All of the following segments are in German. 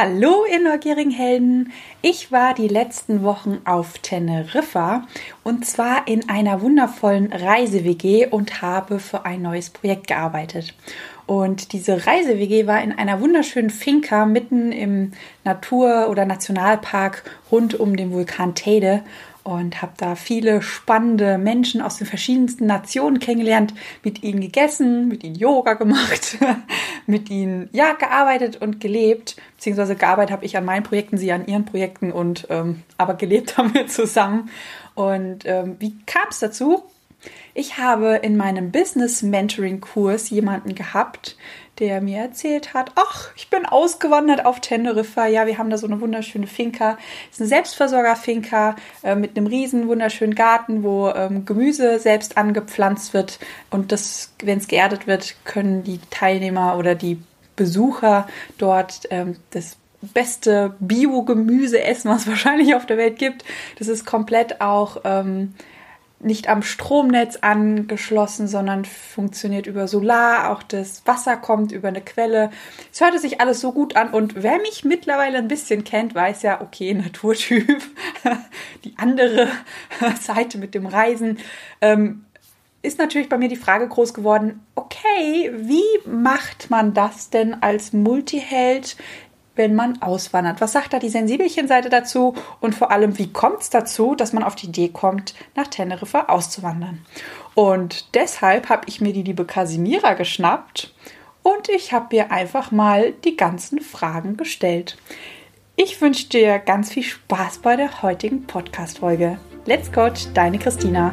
Hallo, ihr neugierigen Helden! Ich war die letzten Wochen auf Teneriffa und zwar in einer wundervollen Reise-WG und habe für ein neues Projekt gearbeitet. Und diese Reise-WG war in einer wunderschönen Finca mitten im Natur- oder Nationalpark rund um den Vulkan Teide und habe da viele spannende Menschen aus den verschiedensten Nationen kennengelernt, mit ihnen gegessen, mit ihnen Yoga gemacht, mit ihnen ja gearbeitet und gelebt, beziehungsweise gearbeitet habe ich an meinen Projekten, sie an ihren Projekten und ähm, aber gelebt haben wir zusammen. Und ähm, wie kam es dazu? Ich habe in meinem Business Mentoring Kurs jemanden gehabt, der mir erzählt hat, ach, ich bin ausgewandert auf Teneriffa. Ja, wir haben da so eine wunderschöne Finca. Das ist eine Selbstversorger-Finca äh, mit einem riesen wunderschönen Garten, wo ähm, Gemüse selbst angepflanzt wird. Und das, wenn es geerdet wird, können die Teilnehmer oder die Besucher dort ähm, das beste Bio-Gemüse essen, was es wahrscheinlich auf der Welt gibt. Das ist komplett auch ähm, nicht am Stromnetz angeschlossen, sondern funktioniert über Solar. Auch das Wasser kommt über eine Quelle. Es hörte sich alles so gut an. Und wer mich mittlerweile ein bisschen kennt, weiß ja, okay, Naturtyp. Die andere Seite mit dem Reisen. Ähm, ist natürlich bei mir die Frage groß geworden, okay, wie macht man das denn als Multiheld wenn man auswandert. Was sagt da die Sensibelchen-Seite dazu? Und vor allem, wie kommt es dazu, dass man auf die Idee kommt, nach Teneriffa auszuwandern? Und deshalb habe ich mir die liebe Casimira geschnappt und ich habe ihr einfach mal die ganzen Fragen gestellt. Ich wünsche dir ganz viel Spaß bei der heutigen Podcast-Folge. Let's go, deine Christina.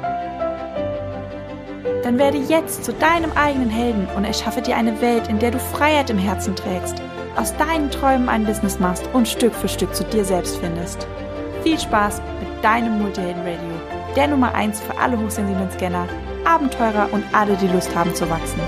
Dann werde jetzt zu deinem eigenen Helden und erschaffe dir eine Welt, in der du Freiheit im Herzen trägst, aus deinen Träumen ein Business machst und Stück für Stück zu dir selbst findest. Viel Spaß mit deinem Multihelden Radio, der Nummer 1 für alle hochsensiblen Scanner, Abenteurer und alle, die Lust haben zu wachsen.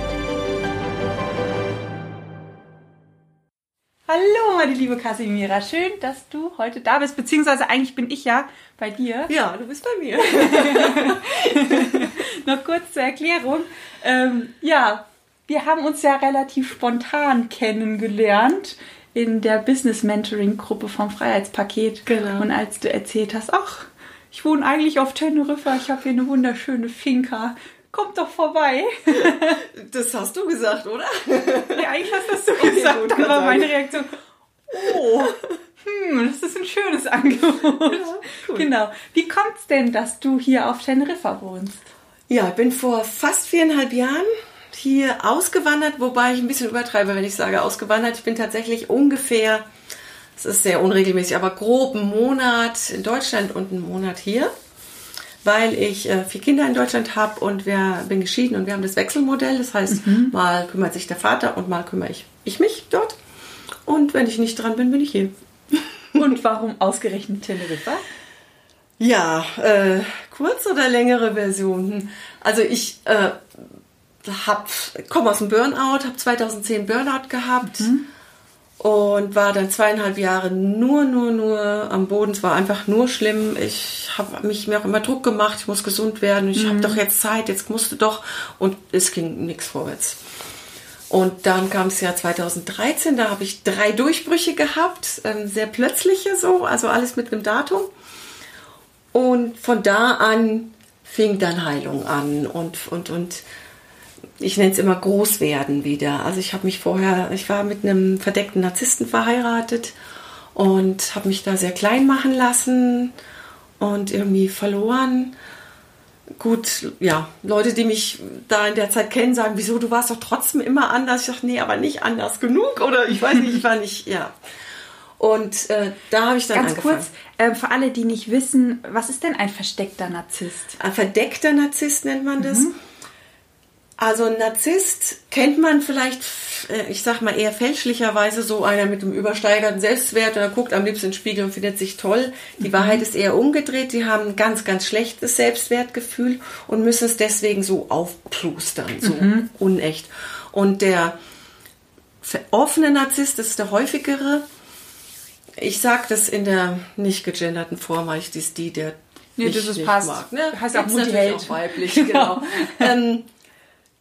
Meine liebe Kasimira. Schön, dass du heute da bist. Beziehungsweise eigentlich bin ich ja bei dir. Ja, du bist bei mir. Noch kurz zur Erklärung. Ähm, ja, wir haben uns ja relativ spontan kennengelernt in der Business Mentoring Gruppe vom Freiheitspaket. Genau. Und als du erzählt hast, ach, ich wohne eigentlich auf Teneriffa, ich habe hier eine wunderschöne Finca. Kommt doch vorbei. Das hast du gesagt, oder? Ja, eigentlich hast das du gesagt. gut, Dann war meine Reaktion, oh, hm, das ist ein schönes Angebot. cool. Genau. Wie kommt es denn, dass du hier auf Teneriffa wohnst? Ja, ich bin vor fast viereinhalb Jahren hier ausgewandert, wobei ich ein bisschen übertreibe, wenn ich sage ausgewandert. Ich bin tatsächlich ungefähr, es ist sehr unregelmäßig, aber grob einen Monat in Deutschland und einen Monat hier, weil ich äh, vier Kinder in Deutschland habe und wir bin geschieden und wir haben das Wechselmodell. Das heißt, mal kümmert sich der Vater und mal kümmere ich, ich mich dort. Und wenn ich nicht dran bin, bin ich hier. Und warum ausgerechnet Teneriffa? Ja, äh, kurz oder längere Version? Hm. Also ich äh, hab, komme aus dem Burnout, habe 2010 Burnout gehabt und war dann zweieinhalb Jahre nur, nur, nur am Boden. Es war einfach nur schlimm. Ich habe mich mir auch immer Druck gemacht, ich muss gesund werden. Ich habe doch jetzt Zeit, jetzt musst du doch. Und es ging nichts vorwärts. Und dann kam das Jahr 2013, da habe ich drei Durchbrüche gehabt, ähm, sehr plötzliche so, also alles mit einem Datum. Und von da an fing dann Heilung an und, und, und ich nenne es immer Großwerden wieder. Also ich habe mich vorher, ich war mit einem verdeckten Narzissten verheiratet und habe mich da sehr klein machen lassen und irgendwie verloren. Gut, ja, Leute, die mich da in der Zeit kennen, sagen, wieso, du warst doch trotzdem immer anders. Ich dachte, nee, aber nicht anders genug oder ich weiß nicht, ich war nicht, ja. Und äh, da habe ich dann Ganz angefangen. kurz, äh, für alle, die nicht wissen, was ist denn ein versteckter Narzisst? Ein verdeckter Narzisst nennt man das. Also ein Narzisst kennt man vielleicht, äh, ich sag mal eher fälschlicherweise so einer mit einem übersteigerten Selbstwert oder guckt am liebsten in den Spiegel und findet sich toll. Die mhm. Wahrheit ist eher umgedreht. Die haben ein ganz, ganz schlechtes Selbstwertgefühl und müssen es deswegen so aufplustern, so mhm. unecht. Und der offene Narzisst ist der häufigere. Ich sage das in der nicht gegenderten Form, weil ich dies die, der Nee, das ist passt. Mag, ne? Heißt auch. Auch weiblich, genau. ähm,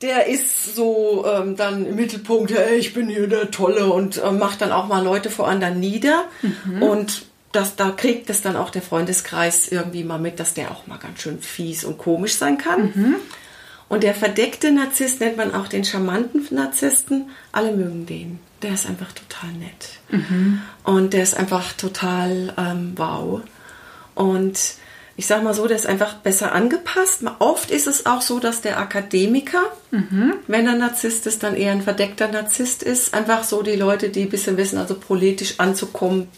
der ist so ähm, dann im Mittelpunkt, hey, ich bin hier der Tolle und äh, macht dann auch mal Leute vor anderen nieder. Mhm. Und das, da kriegt es dann auch der Freundeskreis irgendwie mal mit, dass der auch mal ganz schön fies und komisch sein kann. Mhm. Und der verdeckte Narzisst nennt man auch den charmanten Narzissten. Alle mögen den. Der ist einfach total nett. Mhm. Und der ist einfach total ähm, wow. Und ich sage mal so, der ist einfach besser angepasst. Oft ist es auch so, dass der Akademiker, mhm. wenn er Narzisst ist, dann eher ein verdeckter Narzisst ist. Einfach so die Leute, die ein bisschen wissen, also politisch anzukommen,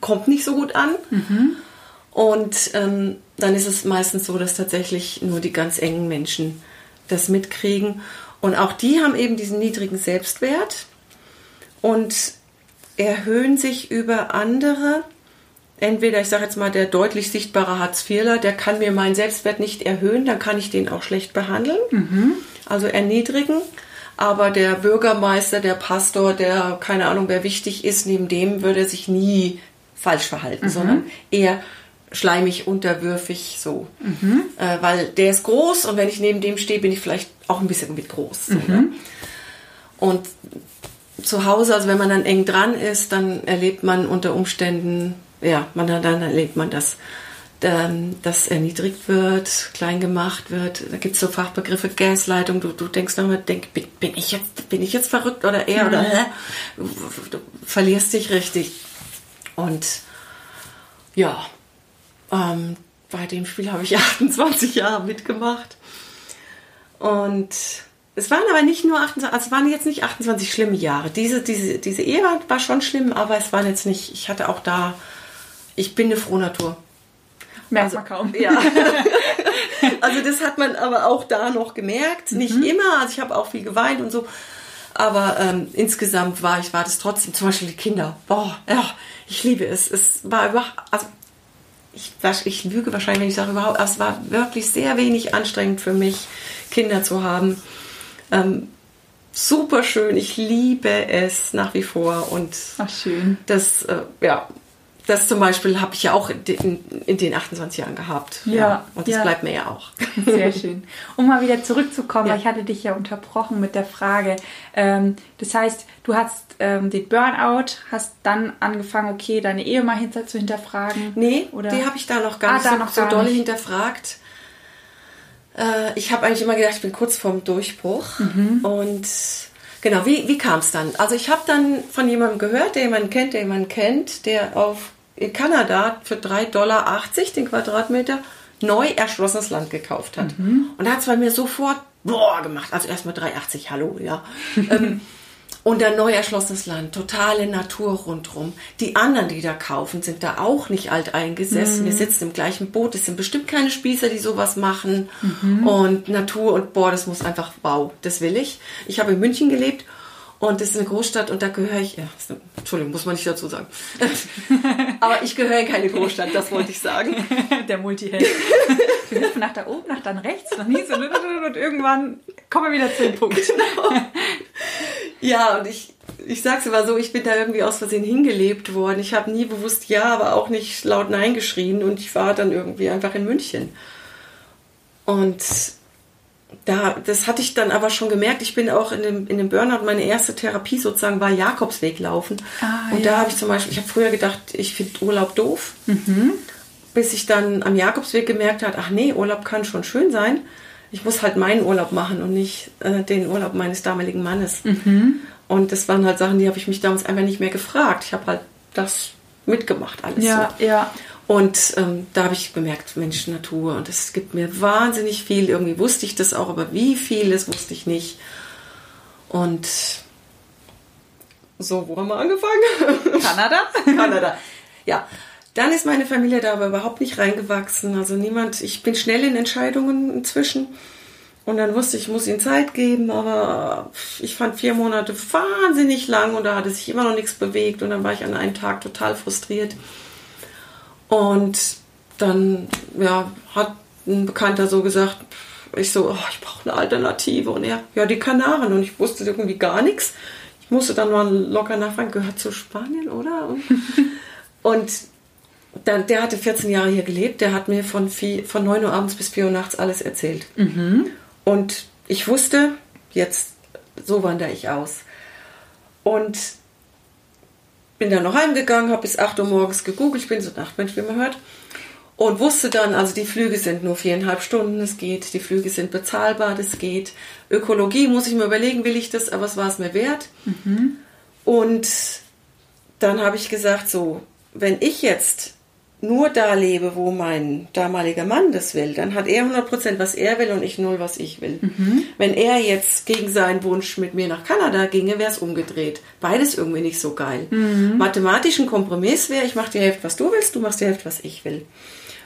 kommt nicht so gut an. Mhm. Und ähm, dann ist es meistens so, dass tatsächlich nur die ganz engen Menschen das mitkriegen. Und auch die haben eben diesen niedrigen Selbstwert und erhöhen sich über andere entweder, ich sage jetzt mal, der deutlich sichtbare Hartz-IVler, der kann mir meinen Selbstwert nicht erhöhen, dann kann ich den auch schlecht behandeln, mhm. also erniedrigen. Aber der Bürgermeister, der Pastor, der keine Ahnung, wer wichtig ist, neben dem würde er sich nie falsch verhalten, mhm. sondern eher schleimig, unterwürfig, so. Mhm. Äh, weil der ist groß und wenn ich neben dem stehe, bin ich vielleicht auch ein bisschen mit groß. So, ne? Mhm. Und zu Hause, also wenn man dann eng dran ist, dann erlebt man unter Umständen ja, man, dann erlebt man das, ähm, dass erniedrigt wird, klein gemacht wird. Da gibt es so Fachbegriffe Gasleitung. Du, du denkst nochmal, denk, bin, bin, ich jetzt, bin ich jetzt verrückt oder er mhm. oder hä? Du, du verlierst dich richtig. Und ja, ähm, bei dem Spiel habe ich 28 Jahre mitgemacht. Und es waren aber nicht nur 28, also es waren jetzt nicht 28 schlimme Jahre. Diese, diese, diese Ehe war schon schlimm, aber es waren jetzt nicht, ich hatte auch da ich bin eine Frohnatur. Merkt also, man kaum. Ja. also das hat man aber auch da noch gemerkt. Nicht mhm. immer, also ich habe auch viel geweint und so. Aber ähm, insgesamt war ich, war das trotzdem, zum Beispiel die Kinder. Boah, ja, ich liebe es. Es war überhaupt, also ich, ich lüge wahrscheinlich, wenn ich sage überhaupt, es war wirklich sehr wenig anstrengend für mich, Kinder zu haben. Ähm, super schön, ich liebe es nach wie vor und Ach, schön. das, äh, ja, das zum Beispiel habe ich ja auch in, in, den 28 Jahren gehabt. Ja. ja. Und das ja. bleibt mir ja auch. Sehr schön. Um mal wieder zurückzukommen, ja. ich hatte dich ja unterbrochen mit der Frage. Ähm, das heißt, du hast ähm, den Burnout, hast dann angefangen, okay, deine Ehe mal hinter, zu hinterfragen. Nee, Oder? die habe ich da noch gar ah, nicht so, noch so doll hinterfragt. Äh, ich habe eigentlich immer gedacht, ich bin kurz vorm Durchbruch. Mhm. Und genau, wie, wie kam es dann? Also ich habe dann von jemandem gehört, der jemanden kennt, der jemanden kennt, der auf in Kanada für 3,80 Dollar den Quadratmeter neu erschlossenes Land gekauft hat. Mhm. Und da hat es bei mir sofort boah gemacht. Also erstmal 3,80, hallo, ja. ähm, und ein neu erschlossenes Land, totale Natur rundherum. Die anderen, die da kaufen, sind da auch nicht alt eingesessen. Mhm. Wir sitzen im gleichen Boot. Es sind bestimmt keine Spießer, die sowas machen. Mhm. Und Natur und boah, das muss einfach, wow, das will ich. Ich habe in München gelebt und das ist eine Großstadt und da gehöre ich, ja, eine, Entschuldigung, muss man nicht dazu sagen. Aber ich gehöre in keine Großstadt, das wollte ich sagen. Der Multiheld. Wir hüpfen nach da oben, nach dann rechts, nach links und, und irgendwann kommen wir wieder zu dem Punkt. Genau. Ja, und ich, ich sag's immer so, ich bin da irgendwie aus Versehen hingelebt worden. Ich habe nie bewusst Ja, aber auch nicht laut Nein geschrien und ich war dann irgendwie einfach in München. Und da, das hatte ich dann aber schon gemerkt. Ich bin auch in dem, in dem Burnout, meine erste Therapie sozusagen war Jakobsweg laufen. Ah, und ja. da habe ich zum Beispiel, ich habe früher gedacht, ich finde Urlaub doof. Mhm. Bis ich dann am Jakobsweg gemerkt habe, ach nee, Urlaub kann schon schön sein. Ich muss halt meinen Urlaub machen und nicht äh, den Urlaub meines damaligen Mannes. Mhm. Und das waren halt Sachen, die habe ich mich damals einfach nicht mehr gefragt. Ich habe halt das mitgemacht alles. Ja, so. ja. Und ähm, da habe ich bemerkt, Mensch, Natur. Und es gibt mir wahnsinnig viel. Irgendwie wusste ich das auch, aber wie viel, das wusste ich nicht. Und so, wo haben wir angefangen? Kanada? Kanada. Ja. Dann ist meine Familie da aber überhaupt nicht reingewachsen. Also niemand, ich bin schnell in Entscheidungen inzwischen. Und dann wusste ich, ich muss ihm Zeit geben, aber ich fand vier Monate wahnsinnig lang und da hatte sich immer noch nichts bewegt und dann war ich an einem Tag total frustriert. Und dann ja, hat ein Bekannter so gesagt, ich so, oh, ich brauche eine Alternative. Und er, ja, die Kanaren. Und ich wusste irgendwie gar nichts. Ich musste dann mal locker nachfragen, gehört zu Spanien, oder? Und, und dann, der hatte 14 Jahre hier gelebt. Der hat mir von, vier, von 9 Uhr abends bis 4 Uhr nachts alles erzählt. Mhm. Und ich wusste, jetzt, so wandere ich aus. Und bin dann noch heimgegangen, habe bis 8 Uhr morgens gegoogelt. Ich bin so ein Nachtmensch, wie man hört. Und wusste dann, also die Flüge sind nur viereinhalb Stunden, es geht. Die Flüge sind bezahlbar, das geht. Ökologie muss ich mir überlegen, will ich das, aber es war es mir wert. Mhm. Und dann habe ich gesagt, so, wenn ich jetzt nur da lebe, wo mein damaliger Mann das will, dann hat er 100% was er will und ich null, was ich will. Mhm. Wenn er jetzt gegen seinen Wunsch mit mir nach Kanada ginge, wäre es umgedreht. Beides irgendwie nicht so geil. Mhm. Mathematisch ein Kompromiss wäre, ich mache die Hälfte, was du willst, du machst die Hälfte, was ich will.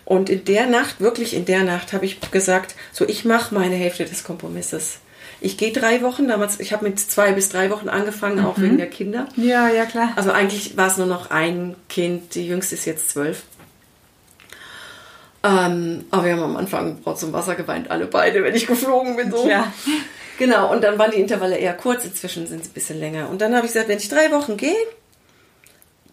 Und in der Nacht, wirklich in der Nacht, habe ich gesagt, so ich mache meine Hälfte des Kompromisses. Ich gehe drei Wochen, damals, ich habe mit zwei bis drei Wochen angefangen, mhm. auch wegen der Kinder. Ja, ja, klar. Also eigentlich war es nur noch ein Kind, die jüngste ist jetzt zwölf. Ähm, aber wir haben am Anfang zum Wasser geweint, alle beide, wenn ich geflogen bin. So. Ja. Genau, und dann waren die Intervalle eher kurz, inzwischen sind es ein bisschen länger. Und dann habe ich gesagt, wenn ich drei Wochen gehe,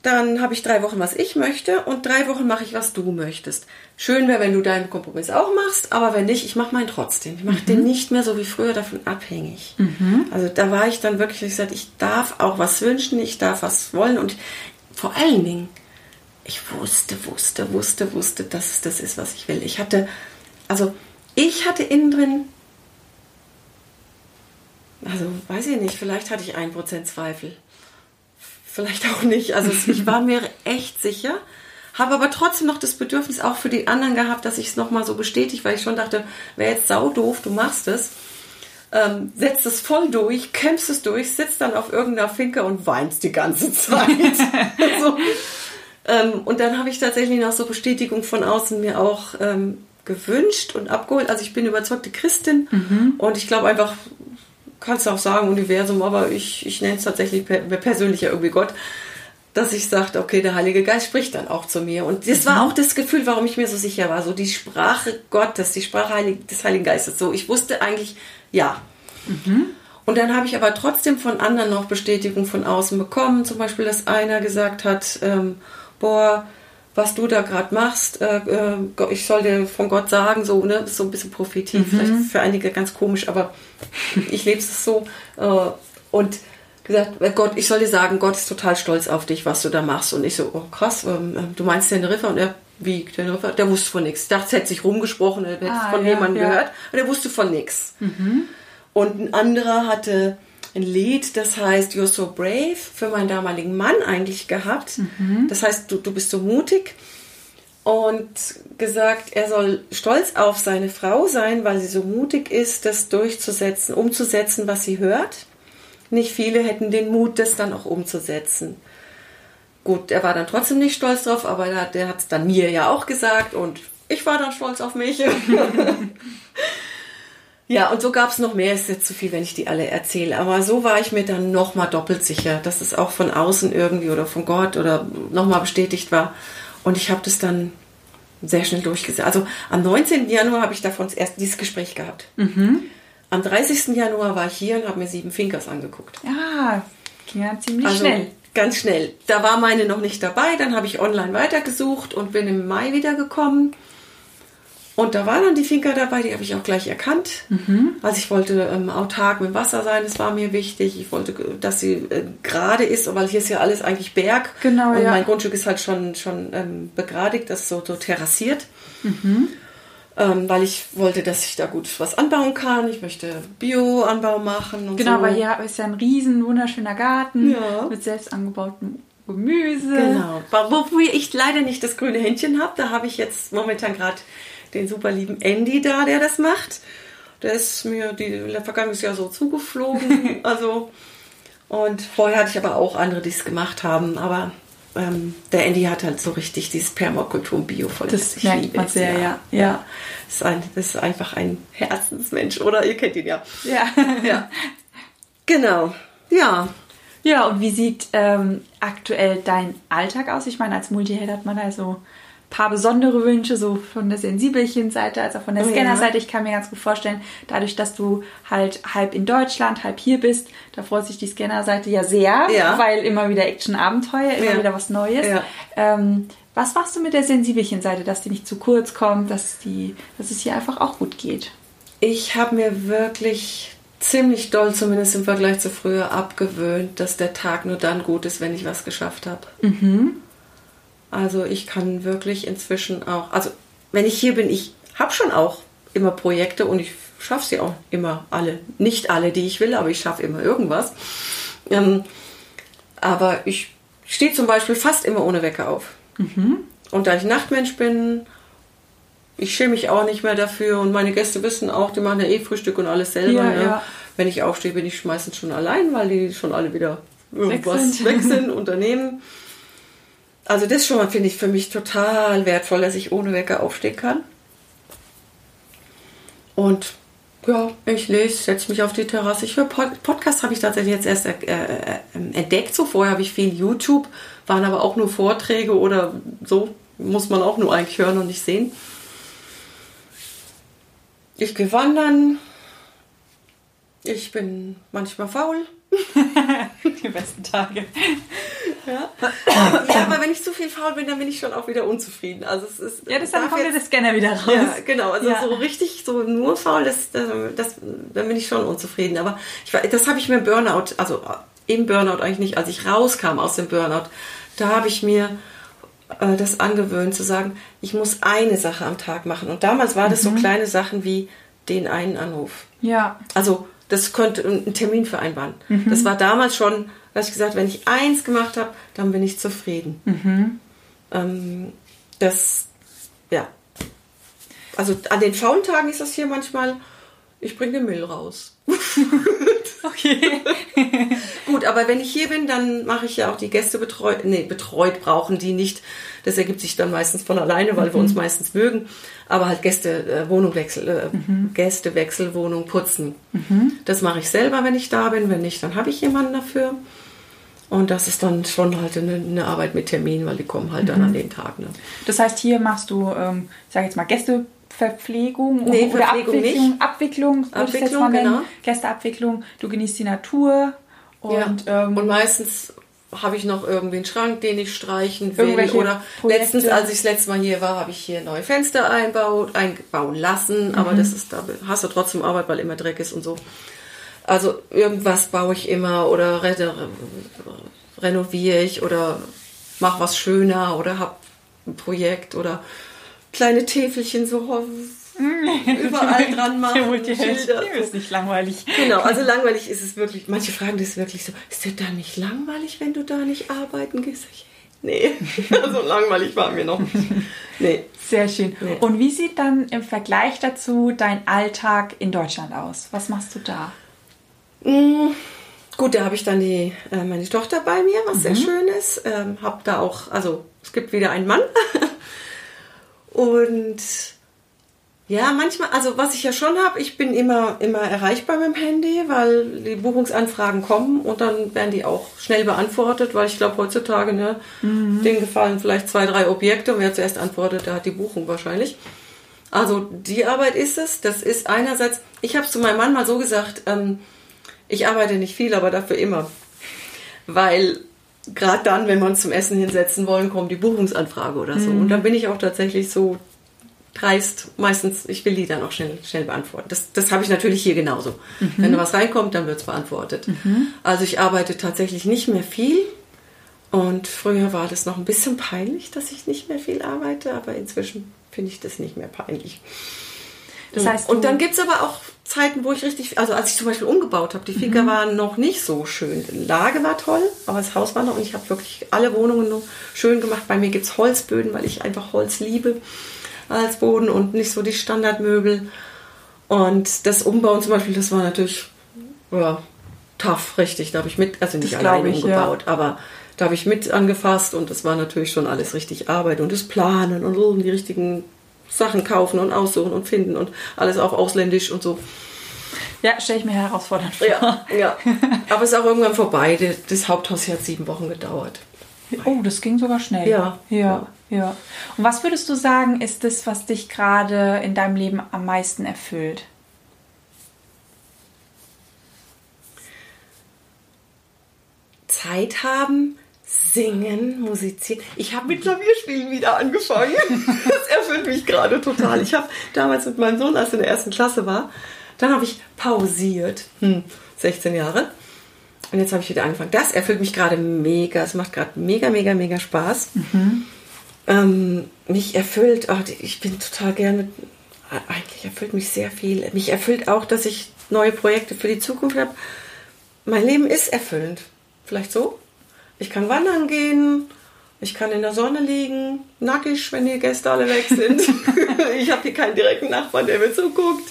dann habe ich drei Wochen, was ich möchte und drei Wochen mache ich, was du möchtest. Schön wäre, wenn du deinen Kompromiss auch machst, aber wenn nicht, ich mache meinen trotzdem. Ich mache mhm. den nicht mehr so wie früher davon abhängig. Mhm. Also da war ich dann wirklich, ich gesagt, ich darf auch was wünschen, ich darf was wollen und vor allen Dingen, ich wusste, wusste, wusste, wusste, dass es das ist, was ich will. Ich hatte, also ich hatte innen drin, also weiß ich nicht, vielleicht hatte ich ein Prozent Zweifel. Vielleicht auch nicht. Also ich war mir echt sicher, habe aber trotzdem noch das Bedürfnis auch für die anderen gehabt, dass ich es nochmal so bestätige, weil ich schon dachte, wäre jetzt sau doof, du machst es. Ähm, setzt es voll durch, kämpfst es durch, sitzt dann auf irgendeiner Finke und weinst die ganze Zeit. so. Ähm, und dann habe ich tatsächlich noch so Bestätigung von außen mir auch ähm, gewünscht und abgeholt. Also ich bin überzeugte Christin mhm. und ich glaube einfach, kannst du auch sagen Universum, aber ich, ich nenne es tatsächlich per, persönlich ja irgendwie Gott, dass ich sagte, okay, der Heilige Geist spricht dann auch zu mir. Und das war mhm. auch das Gefühl, warum ich mir so sicher war. So die Sprache Gottes, die Sprache des Heiligen Geistes. So, ich wusste eigentlich, ja. Mhm. Und dann habe ich aber trotzdem von anderen noch Bestätigung von außen bekommen. Zum Beispiel, dass einer gesagt hat, ähm, boah, was du da gerade machst, äh, äh, ich soll dir von Gott sagen, so, ne, ist so ein bisschen Prophetie, mhm. vielleicht für einige ganz komisch, aber ich lebe es so. Äh, und gesagt, äh, Gott, ich soll dir sagen, Gott ist total stolz auf dich, was du da machst. Und ich so, oh krass, ähm, äh, du meinst Teneriffa? Und er, wie Teneriffa? Der wusste von nichts. Ich dachte, es hätte sich rumgesprochen, er hätte ah, von ja, jemandem ja. gehört. Und er wusste von nichts. Mhm. Und ein anderer hatte ein Lied, das heißt You're So Brave, für meinen damaligen Mann eigentlich gehabt. Mhm. Das heißt, du, du bist so mutig. Und gesagt, er soll stolz auf seine Frau sein, weil sie so mutig ist, das durchzusetzen, umzusetzen, was sie hört. Nicht viele hätten den Mut, das dann auch umzusetzen. Gut, er war dann trotzdem nicht stolz drauf, aber der hat es dann mir ja auch gesagt und ich war dann stolz auf mich. Ja, und so gab es noch mehr, ist jetzt zu viel, wenn ich die alle erzähle. Aber so war ich mir dann nochmal doppelt sicher, dass es auch von außen irgendwie oder von Gott oder nochmal bestätigt war. Und ich habe das dann sehr schnell durchgesetzt. Also am 19. Januar habe ich davon erst dieses Gespräch gehabt. Mhm. Am 30. Januar war ich hier und habe mir sieben Finkers angeguckt. Ja, ja ziemlich also, schnell. Ganz schnell. Da war meine noch nicht dabei, dann habe ich online weitergesucht und bin im Mai wiedergekommen. Und da war dann die Finca dabei, die habe ich auch gleich erkannt. Mhm. Also ich wollte ähm, autark mit Wasser sein, das war mir wichtig. Ich wollte, dass sie äh, gerade ist, weil hier ist ja alles eigentlich Berg. Genau, und ja. mein Grundstück ist halt schon, schon ähm, begradigt, das so, so terrassiert. Mhm. Ähm, weil ich wollte, dass ich da gut was anbauen kann. Ich möchte Bio-Anbau machen. Und genau, so. weil hier ist ja ein riesen, wunderschöner Garten ja. mit selbst angebautem Gemüse. Genau. Wofür ich leider nicht das grüne Händchen habe, da habe ich jetzt momentan gerade den super lieben Andy da, der das macht. Der ist mir die, vergangenes Jahr so zugeflogen. also, und vorher hatte ich aber auch andere, die es gemacht haben. Aber ähm, der Andy hat halt so richtig dieses Permakultur und Bio voll. Das ich merkt man sehr, ja. ja. ja. Das, ist ein, das ist einfach ein Herzensmensch, oder? Ihr kennt ihn ja. Ja. ja. Genau. Ja. Ja, und wie sieht ähm, aktuell dein Alltag aus? Ich meine, als Multiheld hat man da so paar besondere Wünsche, so von der Sensibelchen-Seite als auch von der oh, Scanner-Seite. Ich kann mir ganz gut vorstellen, dadurch, dass du halt halb in Deutschland, halb hier bist, da freut sich die Scanner-Seite ja sehr, ja. weil immer wieder Action-Abenteuer, immer ja. wieder was Neues. Ähm, was machst du mit der Sensibelchen-Seite, dass die nicht zu kurz kommt, dass, die, dass es hier einfach auch gut geht? Ich habe mir wirklich ziemlich doll, zumindest im Vergleich zu früher, abgewöhnt, dass der Tag nur dann gut ist, wenn ich was geschafft habe. Mhm. Also ich kann wirklich inzwischen auch, also wenn ich hier bin, ich habe schon auch immer Projekte und ich schaffe sie auch immer alle. Nicht alle, die ich will, aber ich schaffe immer irgendwas. Ähm, aber ich stehe zum Beispiel fast immer ohne Wecker auf. Mhm. Und da ich Nachtmensch bin, ich schäme mich auch nicht mehr dafür und meine Gäste wissen auch, die machen ja eh Frühstück und alles selber. Ja, ne? ja. Wenn ich aufstehe, bin ich meistens schon allein, weil die schon alle wieder irgendwas weg sind, weg sind unternehmen. Also das schon mal finde ich für mich total wertvoll, dass ich ohne Wecker aufstehen kann. Und ja, ich lese, setze mich auf die Terrasse. Ich höre Pod Podcast habe ich tatsächlich jetzt erst äh, äh, entdeckt. So vorher habe ich viel YouTube, waren aber auch nur Vorträge oder so muss man auch nur eigentlich hören und nicht sehen. Ich gehe wandern. Ich bin manchmal faul. Die besten Tage. Ja. ja, aber wenn ich zu viel faul bin, dann bin ich schon auch wieder unzufrieden. Also es ist. Ja, das dann kommt jetzt, der Scanner wieder raus. Ja, genau. Also Ja. so richtig, so nur faul, das, das, das, dann bin ich schon unzufrieden. Aber ich, das habe ich mir im Burnout, also im Burnout eigentlich nicht, als ich rauskam aus dem Burnout, da habe ich mir äh, das angewöhnt zu sagen, ich muss eine Sache am Tag machen. Und damals war das so kleine Sachen wie den einen Anruf. Ja. Also das könnte einen Termin vereinbaren. Das war damals schon, dass ich gesagt, wenn ich eins gemacht habe, dann bin ich zufrieden. Ähm, das, ja. Also an den faulen Tagen ist das hier manchmal, ich bringe den Müll raus. Okay. Gut, aber wenn ich hier bin, dann mache ich ja auch die Gäste betreut, nee, betreut brauchen die nicht. Das ergibt sich dann meistens von alleine, weil wir uns meistens mögen. Aber halt Gäste, äh, Wohnungwechsel, äh, Gästewechsel, Wohnung putzen. Das mache ich selber, wenn ich da bin. Wenn nicht, dann habe ich jemanden dafür. Und das ist dann schon halt eine, eine Arbeit mit Termin, weil die kommen halt dann an den Tag. Ne? Das heißt, hier machst du, ähm, ich sage jetzt mal, Gästeverpflegung Nee, oder Verpflegung Abwicklung, nicht. Abwicklung, Abwicklung, genau. Gästeabwicklung, du genießt die Natur und, ja. ähm, und meistens habe ich noch irgendwie einen Schrank, den ich streichen will. Oder Projekte. letztens, als ich das letzte Mal hier war, habe ich hier neue Fenster einbaut, einbauen lassen. Aber das ist, da hast du trotzdem Arbeit, weil immer Dreck ist und so. Also irgendwas baue ich immer oder re renoviere ich oder mache was schöner oder habe ein Projekt oder kleine Täfelchen so überall dran machen. Schilder. Dem ist nicht langweilig. Genau, also langweilig ist es wirklich. Manche fragen das wirklich so, ist dir da nicht langweilig, wenn du da nicht arbeiten gehst? Ich, nee, so langweilig war mir noch. nicht. Nee. Sehr schön. Nee. Und wie sieht dann im Vergleich dazu dein Alltag in Deutschland aus? Was machst du da? Mm, Gut, da habe ich dann die, äh, meine Tochter bei mir, was sehr schön ist. Ähm, hab da auch, also es gibt wieder einen Mann. Und ja, manchmal, also was ich ja schon habe, ich bin immer, immer erreichbar mit dem Handy, weil die Buchungsanfragen kommen und dann werden die auch schnell beantwortet, weil ich glaube heutzutage, ne, denen gefallen vielleicht zwei, drei Objekte und wer zuerst antwortet, der hat die Buchung wahrscheinlich. Also die Arbeit ist es. Das ist einerseits, ich habe es zu meinem Mann mal so gesagt, ähm, ich arbeite nicht viel, aber dafür immer. Weil gerade dann, wenn wir uns zum Essen hinsetzen wollen, kommt die Buchungsanfrage oder so. Und dann bin ich auch tatsächlich so dreist. Meistens, ich will die dann auch schnell, schnell beantworten. Das, das habe ich natürlich hier genauso. Wenn da was reinkommt, dann wird es beantwortet. Also ich arbeite tatsächlich nicht mehr viel. Und früher war das noch ein bisschen peinlich, dass ich nicht mehr viel arbeite, aber inzwischen finde ich das nicht mehr peinlich. Das heißt, und dann gibt es aber auch Zeiten, wo ich richtig, also als ich zum Beispiel umgebaut habe, die Finca waren noch nicht so schön. Die Lage war toll, aber das Haus war noch und ich habe wirklich alle Wohnungen noch schön gemacht. Bei mir gibt es Holzböden, weil ich einfach Holz liebe als Boden und nicht so die Standardmöbel. Und das Umbauen zum Beispiel, das war natürlich ja, tough, richtig. Da habe ich mit, also nicht Das alleine ich, umgebaut, aber Da habe ich mit angefasst und das war natürlich schon alles richtig Arbeit und das Planen und so, die richtigen Sachen kaufen und aussuchen und finden und alles auch ausländisch und so. Ja, stelle ich mir herausfordernd vor. Ja, ja. Aber es ist auch irgendwann vorbei. Das Haupthaus hat sieben Wochen gedauert. Oh, das ging sogar schnell. Ja. Ja, ja. Und was würdest du sagen, ist das, was dich gerade in deinem Leben am meisten erfüllt? Zeit haben, singen, musizieren. Ich habe mit Klavierspielen wieder angefangen. Das erfüllt mich gerade total. Ich habe damals mit meinem Sohn, als er in der ersten Klasse war, dann habe ich pausiert. Hm, 16 Jahre. Und jetzt habe ich wieder angefangen. Das erfüllt mich gerade mega. Es macht gerade mega, mega, mega Spaß. Mhm. Ähm, mich erfüllt, oh, ich bin total gerne, eigentlich erfüllt mich sehr viel. Mich erfüllt auch, dass ich neue Projekte für die Zukunft habe. Mein Leben ist erfüllend. Vielleicht so? Ich kann wandern gehen, ich kann in der Sonne liegen, nackig, wenn die Gäste alle weg sind. ich habe hier keinen direkten Nachbarn, der mir zuguckt.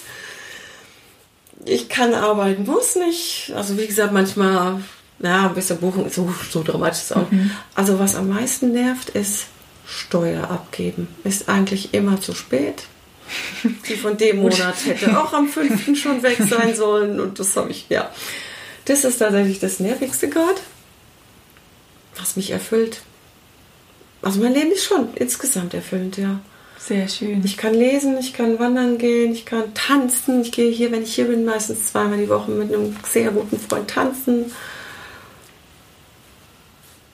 Ich kann arbeiten, muss nicht. Also wie gesagt, manchmal, ja, ein bisschen buchen, so, so dramatisch ist auch. Mhm. Also was am meisten nervt, ist Steuer abgeben. Ist eigentlich immer zu spät. Die von dem Monat hätte auch am 5. schon weg sein sollen. Und das habe ich, ja. Das ist tatsächlich das Nervigste gerade, was mich erfüllt. Also mein Leben ist schon insgesamt erfüllend, ja. Sehr schön. Ich kann lesen, ich kann wandern gehen, ich kann tanzen. Ich gehe hier, wenn ich hier bin, meistens zweimal die Woche mit einem sehr guten Freund tanzen.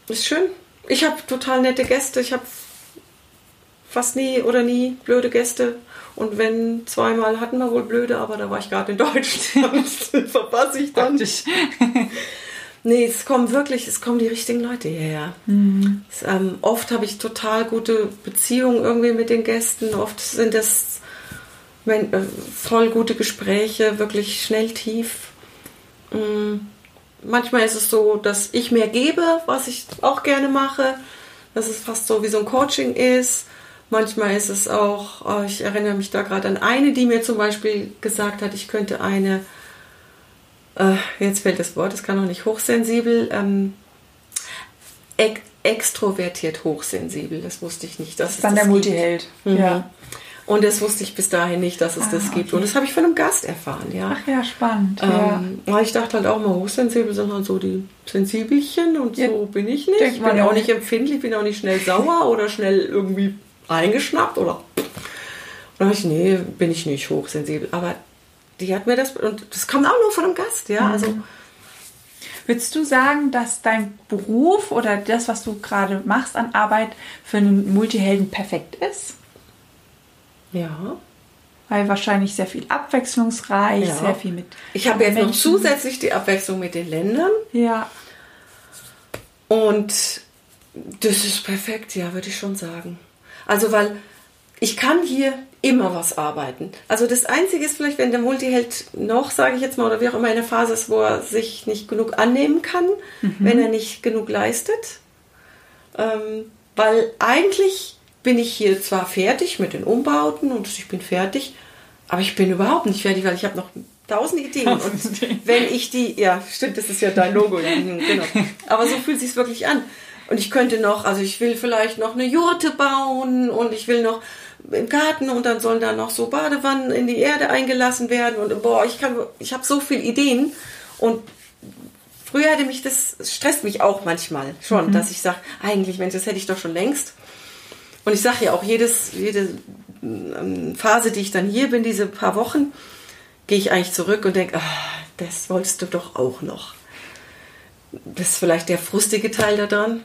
Ist schön. Ich habe total nette Gäste. Ich habe fast nie oder nie blöde Gäste. Und wenn zweimal hatten wir wohl blöde, aber da war ich gerade in Deutschland. Verpasse ich dann. nee, es kommen wirklich, es kommen die richtigen Leute hierher. Mhm. Es, ähm, oft habe ich total gute Beziehungen irgendwie mit den Gästen. Oft sind es mein, äh, voll gute Gespräche, wirklich schnell tief. Mhm. Manchmal ist es so, dass ich mehr gebe, was ich auch gerne mache. Dass es fast so wie so ein Coaching ist. Manchmal ist es auch, oh, ich erinnere mich da gerade an eine, die mir zum Beispiel gesagt hat, ich könnte eine, äh, jetzt fällt das Wort, das kann auch nicht hochsensibel, ähm, ex extrovertiert hochsensibel, das wusste ich nicht. Das, ist dann der Multiheld. Mhm. Ja. Und das wusste ich bis dahin nicht, dass es ah, das gibt. Okay. Und das habe ich von einem Gast erfahren, ja. Ach ja, spannend. Ähm, ja. Ich dachte halt auch mal, hochsensibel sind halt so die Sensibelchen und ja. so bin ich nicht. Ich bin auch nicht empfindlich, bin auch nicht schnell sauer oder schnell irgendwie eingeschnappt oder. Und ich, nee, bin ich nicht hochsensibel. Aber die hat mir das, und das kommt auch nur von einem Gast, ja. Also. Mhm. Würdest du sagen, dass dein Beruf oder das, was du gerade machst an Arbeit, für einen Multihelden perfekt ist? Ja. Weil wahrscheinlich sehr viel abwechslungsreich, ja. sehr viel mit. Ich habe jetzt Menschen. noch zusätzlich die Abwechslung mit den Ländern. Ja. Und das ist perfekt, ja, würde ich schon sagen. Also, weil ich kann hier immer was arbeiten. Also das Einzige ist vielleicht, wenn der Multiheld noch, sage ich jetzt mal, oder wie auch immer in der Phase ist, wo er sich nicht genug annehmen kann, mhm. wenn er nicht genug leistet. Ähm, weil eigentlich bin ich hier zwar fertig mit den Umbauten und ich bin fertig, aber ich bin überhaupt nicht fertig, weil ich habe noch tausend Ideen. Und wenn ich die, ja, stimmt, das ist ja dein Logo, genau. Aber so fühlt es sich wirklich an. Und ich könnte noch, also ich will vielleicht noch eine Jurte bauen und ich will noch im Garten und dann sollen da noch so Badewannen in die Erde eingelassen werden und boah, ich kann, ich habe so viele Ideen und früher hätte mich das stresst mich auch manchmal schon, mhm. dass ich sage, eigentlich, Mensch, das hätte ich doch schon längst. Und ich sage ja auch jedes, jede ähm, Phase, die ich dann hier bin, diese paar Wochen, gehe ich eigentlich zurück und denke, ah, das wolltest du doch auch noch. Das ist vielleicht der frustige Teil daran.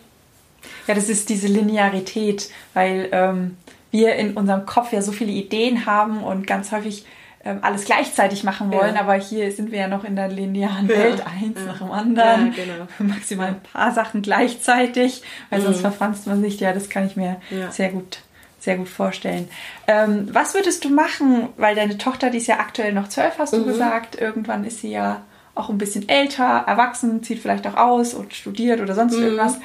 Ja, das ist diese Linearität, weil ähm, wir in unserem Kopf ja so viele Ideen haben und ganz häufig ähm, alles gleichzeitig machen wollen, ja. aber hier sind wir ja noch in der linearen ja. Welt, eins ja. nach dem anderen, genau. maximal ein paar Sachen gleichzeitig, weil mhm. sonst verfranst man sich. Ja, das kann ich mir sehr gut sehr gut vorstellen. Ähm, was würdest du machen, weil deine Tochter, die ist ja aktuell noch zwölf, hast du mhm. gesagt, irgendwann ist sie ja auch ein bisschen älter, erwachsen, zieht vielleicht auch aus und studiert oder sonst mhm. irgendwas.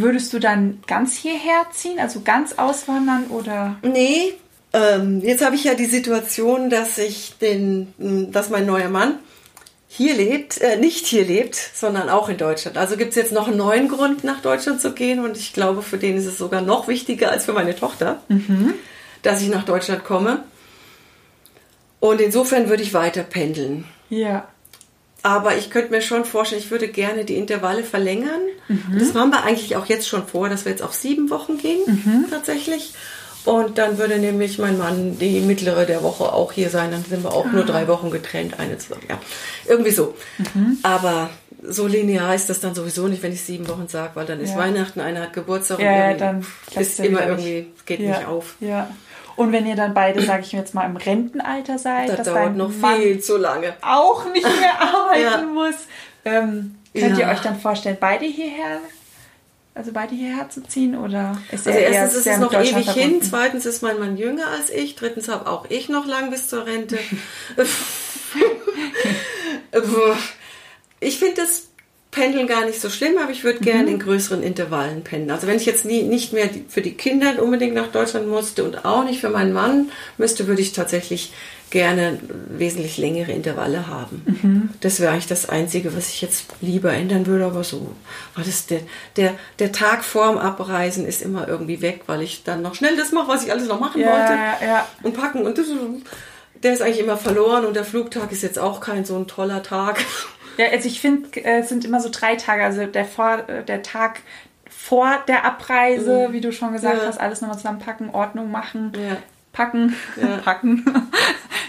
Würdest du dann ganz hierher ziehen, also ganz auswandern oder? Nee, ähm, jetzt habe ich ja die Situation, dass ich den, dass mein neuer Mann hier lebt, äh, nicht hier lebt, sondern auch in Deutschland. Also gibt es jetzt noch einen neuen Grund, nach Deutschland zu gehen und ich glaube, für den ist es sogar noch wichtiger als für meine Tochter, mhm. dass ich nach Deutschland komme. Und insofern würde ich weiter pendeln. Ja. Aber ich könnte mir schon vorstellen, ich würde gerne die Intervalle verlängern. Mhm. Das machen wir eigentlich auch jetzt schon vor, dass wir jetzt auf sieben Wochen gehen, mhm. tatsächlich. Und dann würde nämlich mein Mann die mittlere der Woche auch hier sein. Dann sind wir auch ah. nur drei Wochen getrennt, eine zusammen. Ja, irgendwie so. Mhm. Aber so linear ist das dann sowieso nicht, wenn ich sieben Wochen sage, weil dann ist ja. Weihnachten, einer hat Geburtstag ja, und dann ist immer irgendwie, geht ja. nicht auf. Ja. Und wenn ihr dann beide, sage ich jetzt mal, im Rentenalter seid, das dass dauert noch Mann viel zu lange. Auch nicht mehr arbeiten ja. muss, ähm, könnt ja. ihr euch dann vorstellen, beide hierher, also beide hierher zu ziehen oder ist also erstens ist es noch ewig verbunden? hin, zweitens ist mein Mann jünger als ich, drittens habe auch ich noch lang bis zur Rente. ich finde das Pendeln gar nicht so schlimm, aber ich würde gerne mhm. in größeren Intervallen pendeln. Also wenn ich jetzt nie, nicht mehr für die Kinder unbedingt nach Deutschland musste und auch nicht für meinen Mann müsste, würde ich tatsächlich gerne wesentlich längere Intervalle haben. Mhm. Das wäre eigentlich das Einzige, was ich jetzt lieber ändern würde, aber so war das der, der, der Tag vorm Abreisen ist immer irgendwie weg, weil ich dann noch schnell das mache, was ich alles noch machen ja, wollte. Ja, ja. Und packen und das, der ist eigentlich immer verloren und der Flugtag ist jetzt auch kein so ein toller Tag. Ja, also ich finde, äh, es sind immer so drei Tage. Also der, vor, äh, der Tag vor der Abreise, mhm. wie du schon gesagt ja. hast, alles nochmal zusammenpacken, Ordnung machen, ja. packen, ja. packen.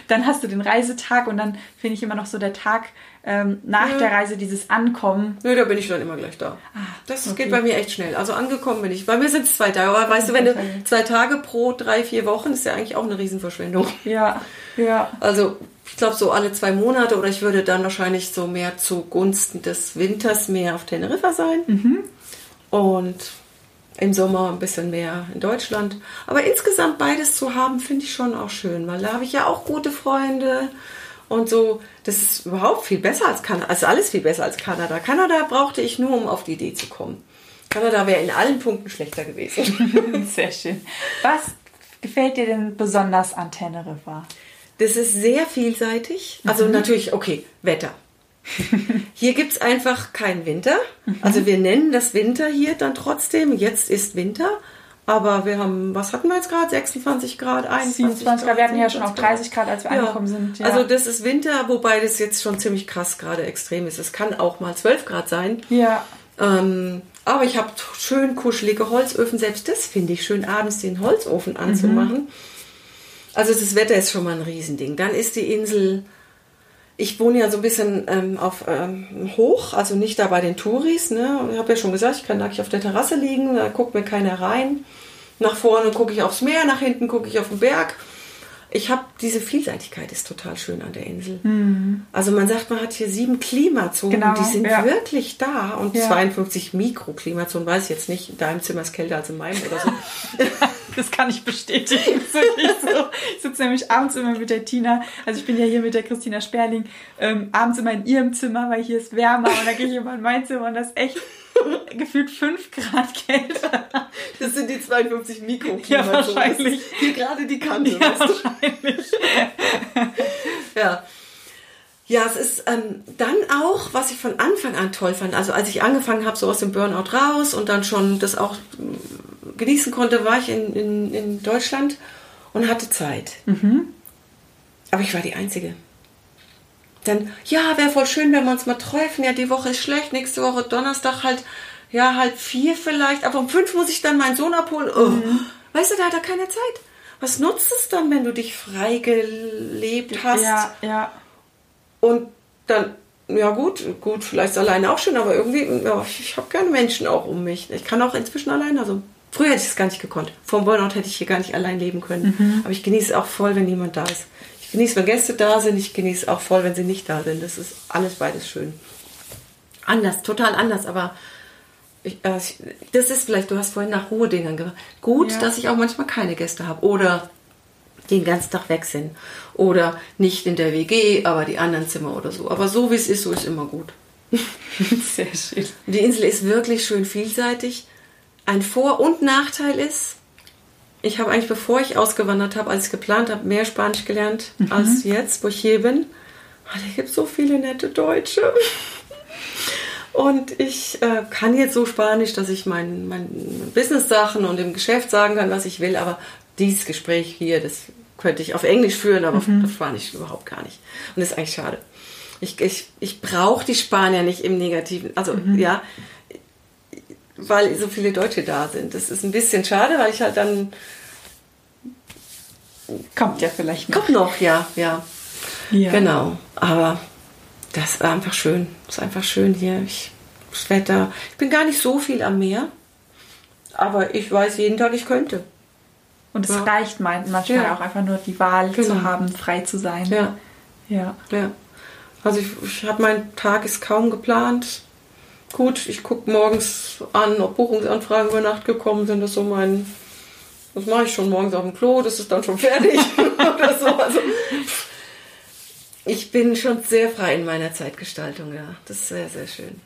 dann hast du den Reisetag und dann finde ich immer noch so der Tag ähm, nach der Reise, dieses Ankommen. Nö, da bin ich dann immer gleich da. Ah, das okay. geht bei mir echt schnell. Also angekommen bin ich. Bei mir sind es zwei Tage. Aber weißt du, wenn du zwei Tage pro drei, vier Wochen, ist ja eigentlich auch eine Riesenverschwendung. Ja, ja. Also ich glaube so alle zwei Monate oder ich würde dann wahrscheinlich so mehr zugunsten des Winters mehr auf Teneriffa sein mhm. und im Sommer ein bisschen mehr in Deutschland. Aber insgesamt beides zu haben, finde ich schon auch schön, weil da habe ich ja auch gute Freunde und so. Das ist überhaupt viel besser als Kanada. Also alles viel besser als Kanada. Kanada brauchte ich nur, um auf die Idee zu kommen. Kanada wäre in allen Punkten schlechter gewesen. Sehr schön. Was gefällt dir denn besonders an Teneriffa? Das ist sehr vielseitig. Also mhm. natürlich, okay, Wetter. Hier gibt es einfach keinen Winter. Mhm. Also wir nennen das Winter hier dann trotzdem. Jetzt ist Winter. Aber wir haben, was hatten wir jetzt gerade? 26 Grad, 21 27 Grad. Wir hatten ja schon auf 30 Grad, als wir ja. angekommen sind. Ja. Also das ist Winter, wobei das jetzt schon ziemlich krass gerade extrem ist. Es kann auch mal 12 Grad sein. Ja. Ähm, aber ich habe schön kuschelige Holzöfen. Selbst das finde ich schön, abends den Holzofen anzumachen. Mhm. Also das Wetter ist schon mal ein Riesending. Dann ist die Insel, ich wohne ja so ein bisschen ähm, auf ähm, hoch, also nicht da bei den Touris. Ne? Ich habe ja schon gesagt, ich kann nackig auf der Terrasse liegen, da guckt mir keiner rein. Nach vorne gucke ich aufs Meer, nach hinten gucke ich auf den Berg ich habe diese Vielseitigkeit ist total schön an der Insel. Mhm. Also man sagt, man hat hier sieben Klimazonen, genau, die sind ja. wirklich da und ja. 52 Mikroklimazonen, weiß ich jetzt nicht. In deinem Zimmer ist kälter als in meinem oder so. das kann ich bestätigen. so. Ich sitze nämlich abends immer mit der Tina, also ich bin ja hier mit der Christina Sperling, ähm, abends immer in ihrem Zimmer, weil hier ist wärmer und dann gehe ich immer in mein Zimmer und das ist echt gefühlt 5 Grad kälter. Das sind die 52 Mikroklimazonen. Ja, wahrscheinlich. Hier gerade die Kante. Ja, wahrscheinlich. ja. Ja, es ist ähm, dann auch, was ich von Anfang an toll fand. Also als ich angefangen habe, so aus dem Burnout raus und dann schon das auch mm, genießen konnte, war ich in, in, in Deutschland und hatte Zeit. Mhm. Aber ich war die Einzige. Dann, ja, wäre voll schön, wenn wir uns mal treffen. Ja, die Woche ist schlecht, nächste Woche Donnerstag halt, ja, halb vier vielleicht. Aber um fünf muss ich dann meinen Sohn abholen. Oh. Mhm. Weißt du, da hat er keine Zeit. Was nutzt es dann, wenn du dich frei gelebt hast? Ja, ja. Und dann, ja gut, gut, vielleicht alleine auch schon, aber irgendwie, ja, ich habe gerne Menschen auch um mich. Ich kann auch inzwischen alleine, also früher hätte ich es gar nicht gekonnt. Vom Burnout hätte ich hier gar nicht allein leben können. Mhm. Aber ich genieße es auch voll, wenn niemand da ist. Ich genieße, wenn Gäste da sind, ich genieße auch voll, wenn sie nicht da sind. Das ist alles beides schön. Anders, total anders, aber ich, äh, das ist vielleicht, du hast vorhin nach Ruhedingern gesagt. Gut, ja. dass ich auch manchmal keine Gäste habe oder den ganzen Tag weg sind oder nicht in der WG, aber die anderen Zimmer oder so. Aber so wie es ist, so ist immer gut. Sehr schön. Die Insel ist wirklich schön vielseitig. Ein Vor- und Nachteil ist, ich habe eigentlich, bevor ich ausgewandert habe, als ich geplant habe, mehr Spanisch gelernt mhm. als jetzt, wo ich hier bin. weil hier gibt so viele nette Deutsche. Und ich äh, kann jetzt so Spanisch, dass ich meinen mein Business-Sachen und im Geschäft sagen kann, was ich will, aber dieses Gespräch hier, das könnte ich auf Englisch führen, aber mhm. auf Spanisch überhaupt gar nicht. Und das ist eigentlich schade. Ich, ich, ich brauche die Spanier nicht im Negativen. Also mhm. ja, weil so viele Deutsche da sind. Das ist ein bisschen schade, weil ich halt dann. Kommt ja vielleicht noch. Kommt noch, ja, ja. ja. Genau. Aber das ist einfach schön. Das ist einfach schön hier. Ich, das Wetter. Ich bin gar nicht so viel am Meer. Aber ich weiß jeden Tag, ich könnte. Und es ja. reicht manchmal ja. auch einfach nur die Wahl genau. zu haben, frei zu sein. Ja. Ja. ja. Also ich, ich habe meinen Tag ist kaum geplant. Gut, ich gucke morgens an, ob Buchungsanfragen über Nacht gekommen sind. Das ist so mein. Das mache ich schon morgens auf dem Klo, das ist dann schon fertig. oder so. Also, ich bin schon sehr frei in meiner Zeitgestaltung, ja. Das ist sehr, sehr schön.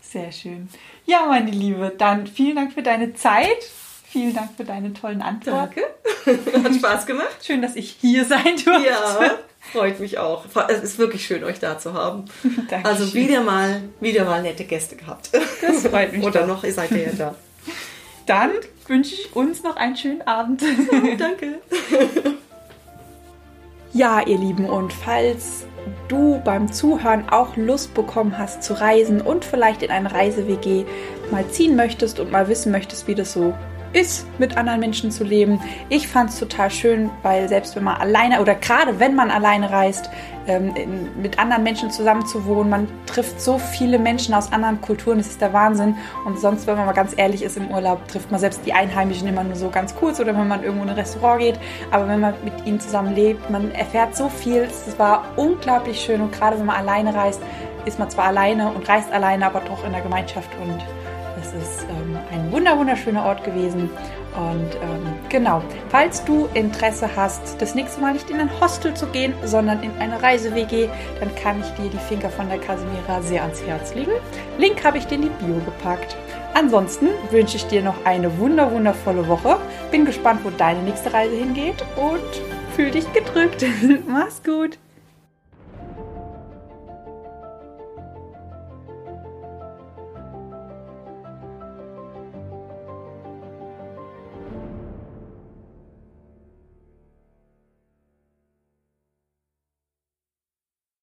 Sehr schön. Ja, meine Liebe, dann vielen Dank für deine Zeit. Vielen Dank für deine tollen Antworten. Danke. Hat Spaß gemacht. Schön, dass ich hier sein durfte. Ja, freut mich auch. Es ist wirklich schön, euch da zu haben. Dankeschön. Also wieder mal, wieder mal nette Gäste gehabt. Das freut mich. Oder doch. noch, ihr seid ja da. Dann wünsche ich uns noch einen schönen Abend. Danke. Ja, ihr Lieben, und falls du beim Zuhören auch Lust bekommen hast zu reisen und vielleicht in eine Reise-WG mal ziehen möchtest und mal wissen möchtest, wie das so ist, mit anderen Menschen zu leben. Ich fand es total schön, weil selbst wenn man alleine oder gerade wenn man alleine reist, ähm, in, mit anderen Menschen zusammen zu wohnen, man trifft so viele Menschen aus anderen Kulturen, das ist der Wahnsinn. Und sonst, wenn man mal ganz ehrlich ist im Urlaub, trifft man selbst die Einheimischen immer nur so ganz kurz oder wenn man irgendwo in ein Restaurant geht. Aber wenn man mit ihnen zusammen lebt, man erfährt so viel. Es war unglaublich schön und gerade wenn man alleine reist, ist man zwar alleine und reist alleine, aber doch in der Gemeinschaft und ein wunder wunderschöner Ort gewesen. Und ähm, genau, falls du Interesse hast, das nächste Mal nicht in ein Hostel zu gehen, sondern in eine Reise-WG, dann kann ich dir die Finger von der Casimira sehr ans Herz legen. Link habe ich dir in die Bio gepackt. Ansonsten wünsche ich dir noch eine wunder wundervolle Woche. Bin gespannt, wo deine nächste Reise hingeht und fühl dich gedrückt. Mach's gut.